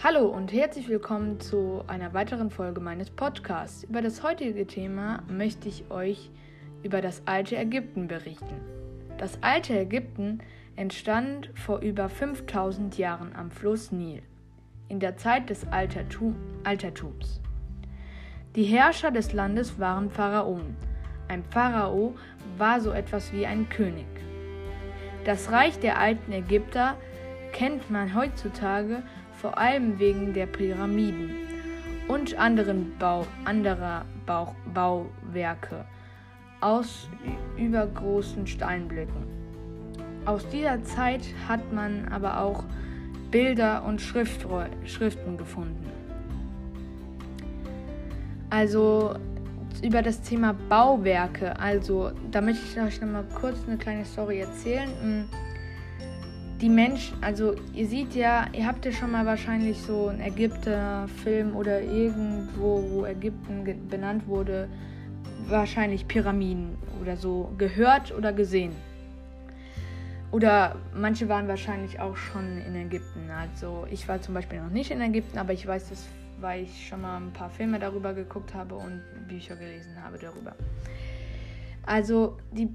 Hallo und herzlich willkommen zu einer weiteren Folge meines Podcasts. Über das heutige Thema möchte ich euch über das alte Ägypten berichten. Das alte Ägypten entstand vor über 5000 Jahren am Fluss Nil, in der Zeit des Altertum, Altertums. Die Herrscher des Landes waren Pharaonen. Ein Pharao war so etwas wie ein König. Das Reich der alten Ägypter kennt man heutzutage vor allem wegen der Pyramiden und anderen Bau, anderer Bau, Bauwerke aus übergroßen Steinblöcken. Aus dieser Zeit hat man aber auch Bilder und Schriften gefunden. Also über das Thema Bauwerke, also da möchte ich euch noch mal kurz eine kleine Story erzählen. Die Menschen, also ihr seht ja, ihr habt ja schon mal wahrscheinlich so einen Ägypter-Film oder irgendwo, wo Ägypten benannt wurde, wahrscheinlich Pyramiden oder so gehört oder gesehen. Oder manche waren wahrscheinlich auch schon in Ägypten. Also ich war zum Beispiel noch nicht in Ägypten, aber ich weiß das, weil ich schon mal ein paar Filme darüber geguckt habe und Bücher gelesen habe darüber. Also die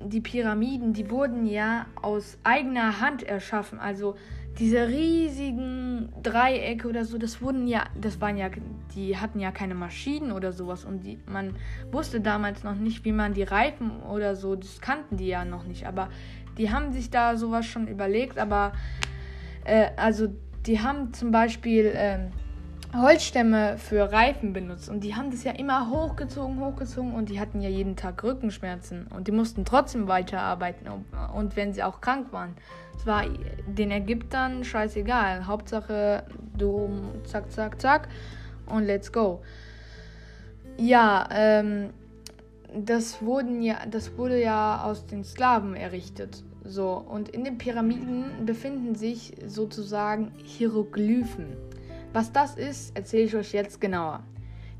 die Pyramiden, die wurden ja aus eigener Hand erschaffen. Also diese riesigen Dreiecke oder so, das wurden ja, das waren ja, die hatten ja keine Maschinen oder sowas und die, man wusste damals noch nicht, wie man die Reifen oder so, das kannten die ja noch nicht. Aber die haben sich da sowas schon überlegt. Aber äh, also die haben zum Beispiel äh, Holzstämme für Reifen benutzt und die haben das ja immer hochgezogen, hochgezogen und die hatten ja jeden Tag Rückenschmerzen und die mussten trotzdem weiterarbeiten und wenn sie auch krank waren. Es war den Ägyptern scheißegal. Hauptsache du zack, zack, zack und let's go. Ja, ähm, das wurden ja, das wurde ja aus den Sklaven errichtet. So, und in den Pyramiden befinden sich sozusagen Hieroglyphen. Was das ist, erzähle ich euch jetzt genauer.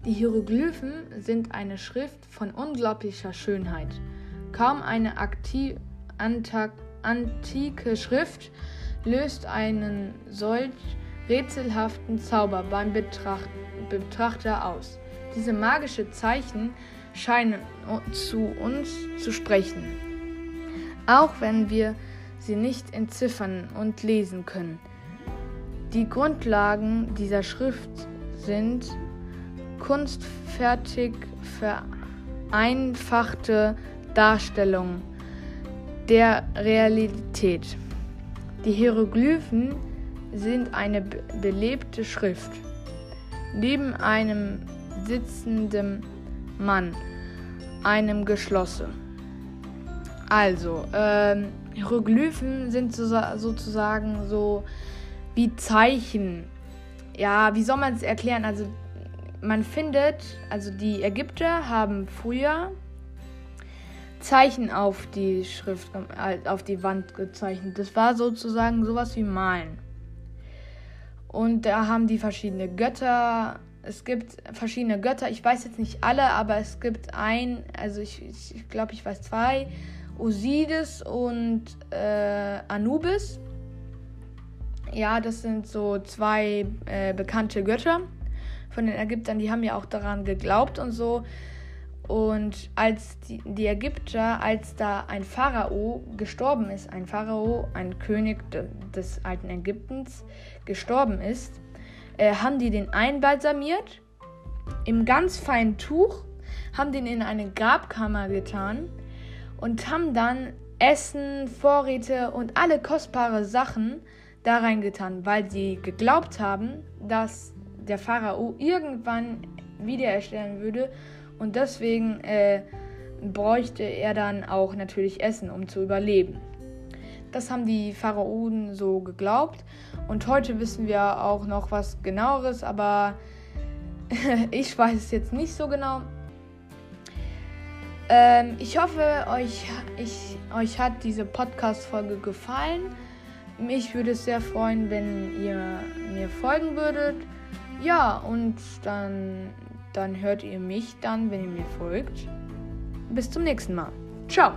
Die Hieroglyphen sind eine Schrift von unglaublicher Schönheit. Kaum eine aktiv, antike Schrift löst einen solch rätselhaften Zauber beim Betracht Betrachter aus. Diese magischen Zeichen scheinen zu uns zu sprechen, auch wenn wir sie nicht entziffern und lesen können. Die Grundlagen dieser Schrift sind kunstfertig vereinfachte Darstellungen der Realität. Die Hieroglyphen sind eine belebte Schrift. Neben einem sitzenden Mann, einem geschlossen. Also, ähm, Hieroglyphen sind so, sozusagen so wie Zeichen. Ja, wie soll man es erklären? Also man findet, also die Ägypter haben früher Zeichen auf die Schrift, äh, auf die Wand gezeichnet. Das war sozusagen sowas wie Malen. Und da haben die verschiedene Götter. Es gibt verschiedene Götter. Ich weiß jetzt nicht alle, aber es gibt ein, also ich glaube, ich, glaub, ich weiß zwei. Osiris und äh, Anubis. Ja, das sind so zwei äh, bekannte Götter von den Ägyptern. Die haben ja auch daran geglaubt und so. Und als die, die, Ägypter, als da ein Pharao gestorben ist, ein Pharao, ein König de, des alten Ägyptens gestorben ist, äh, haben die den einbalsamiert im ganz feinen Tuch, haben den in eine Grabkammer getan und haben dann Essen, Vorräte und alle kostbare Sachen da reingetan, weil sie geglaubt haben, dass der Pharao irgendwann wiedererstellen würde und deswegen äh, bräuchte er dann auch natürlich Essen, um zu überleben. Das haben die Pharaonen so geglaubt und heute wissen wir auch noch was genaueres, aber ich weiß es jetzt nicht so genau. Ähm, ich hoffe, euch, ich, euch hat diese Podcast-Folge gefallen. Mich würde es sehr freuen, wenn ihr mir folgen würdet. Ja, und dann, dann hört ihr mich dann, wenn ihr mir folgt. Bis zum nächsten Mal. Ciao.